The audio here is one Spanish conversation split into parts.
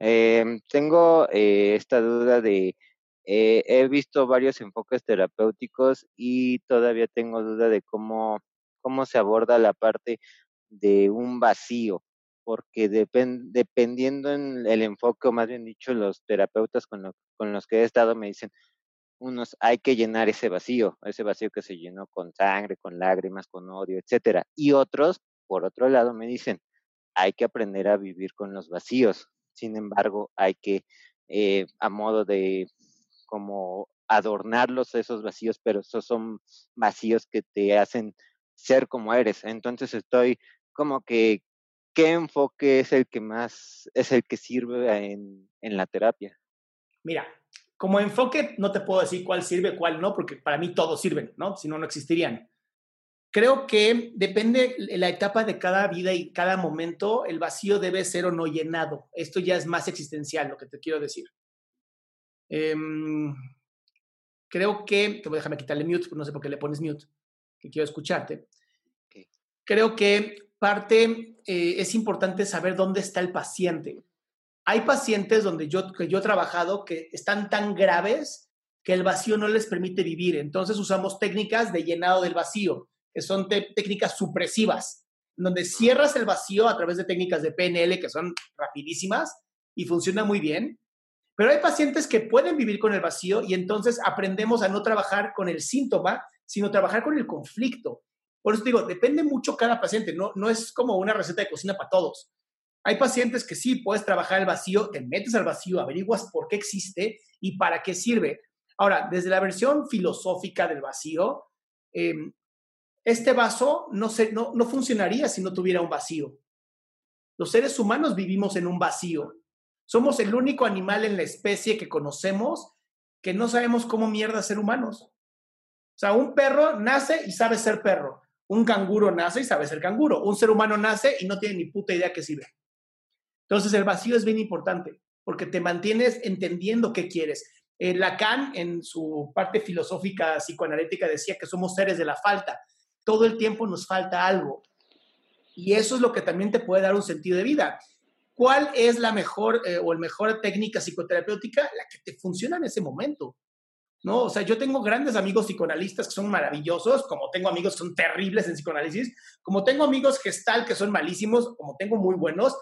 Eh, tengo eh, esta duda de, eh, he visto varios enfoques terapéuticos y todavía tengo duda de cómo cómo se aborda la parte de un vacío, porque dependiendo en el enfoque, o más bien dicho, los terapeutas con, con los que he estado me dicen, unos hay que llenar ese vacío, ese vacío que se llenó con sangre, con lágrimas, con odio, etcétera. Y otros, por otro lado, me dicen, hay que aprender a vivir con los vacíos. Sin embargo, hay que, eh, a modo de como adornarlos esos vacíos, pero esos son vacíos que te hacen ser como eres. Entonces estoy como que, ¿qué enfoque es el que más, es el que sirve en, en la terapia? Mira, como enfoque no te puedo decir cuál sirve, cuál no, porque para mí todos sirven, ¿no? Si no, no existirían. Creo que depende la etapa de cada vida y cada momento, el vacío debe ser o no llenado. Esto ya es más existencial, lo que te quiero decir. Em, creo que, te voy a dejarme quitarle mute, no sé por qué le pones mute que quiero escucharte. Creo que parte eh, es importante saber dónde está el paciente. Hay pacientes donde yo, que yo he trabajado que están tan graves que el vacío no les permite vivir. Entonces usamos técnicas de llenado del vacío, que son técnicas supresivas, donde cierras el vacío a través de técnicas de PNL que son rapidísimas y funciona muy bien. Pero hay pacientes que pueden vivir con el vacío y entonces aprendemos a no trabajar con el síntoma, sino trabajar con el conflicto. Por eso digo, depende mucho cada paciente, no, no es como una receta de cocina para todos. Hay pacientes que sí puedes trabajar el vacío, te metes al vacío, averiguas por qué existe y para qué sirve. Ahora, desde la versión filosófica del vacío, em, este vaso no, se, no, no funcionaría si no tuviera un vacío. Los seres humanos vivimos en un vacío. Somos el único animal en la especie que conocemos que no sabemos cómo mierda ser humanos. O sea, un perro nace y sabe ser perro. Un canguro nace y sabe ser canguro. Un ser humano nace y no tiene ni puta idea qué sirve. Entonces el vacío es bien importante porque te mantienes entendiendo qué quieres. Eh, Lacan, en su parte filosófica psicoanalítica, decía que somos seres de la falta. Todo el tiempo nos falta algo. Y eso es lo que también te puede dar un sentido de vida. ¿Cuál es la mejor eh, o el mejor técnica psicoterapéutica? La que te funciona en ese momento. ¿no? O sea, yo tengo grandes amigos psicoanalistas que son maravillosos, como tengo amigos que son terribles en psicoanálisis, como tengo amigos gestal que son malísimos, como tengo muy buenos.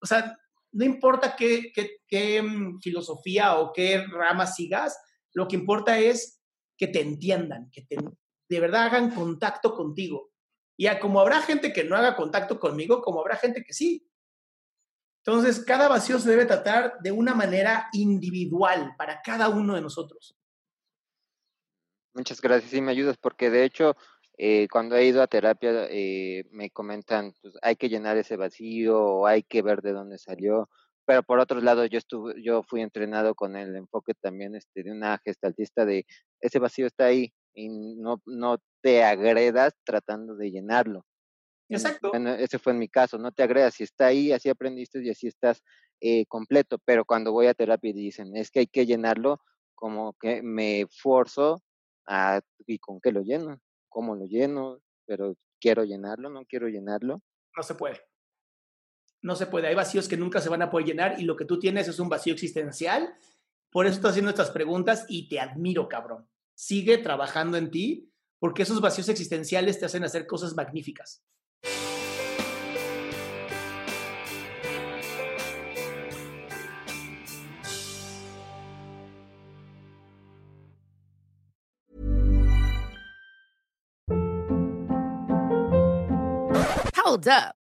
O sea, no importa qué, qué, mm, filosofía o qué rama sigas, lo que importa es que te entiendan, que te, de verdad hagan contacto contigo. Y como habrá gente que no haga contacto conmigo, como habrá gente que sí. Entonces, cada vacío se debe tratar de una manera individual para cada uno de nosotros. Muchas gracias, sí me ayudas, porque de hecho, eh, cuando he ido a terapia, eh, me comentan, pues hay que llenar ese vacío o hay que ver de dónde salió. Pero por otro lado, yo estuve, yo fui entrenado con el enfoque también este, de una gestaltista de ese vacío está ahí, y no, no te agredas tratando de llenarlo. Exacto. Bueno, ese fue en mi caso, no te agredas, si está ahí, así aprendiste y así estás eh, completo, pero cuando voy a terapia y dicen, es que hay que llenarlo, como que me forzo a, ¿y con qué lo lleno? ¿Cómo lo lleno? Pero quiero llenarlo, no quiero llenarlo. No se puede. No se puede. Hay vacíos que nunca se van a poder llenar y lo que tú tienes es un vacío existencial. Por eso estoy haciendo estas preguntas y te admiro, cabrón. Sigue trabajando en ti porque esos vacíos existenciales te hacen hacer cosas magníficas. Hold up.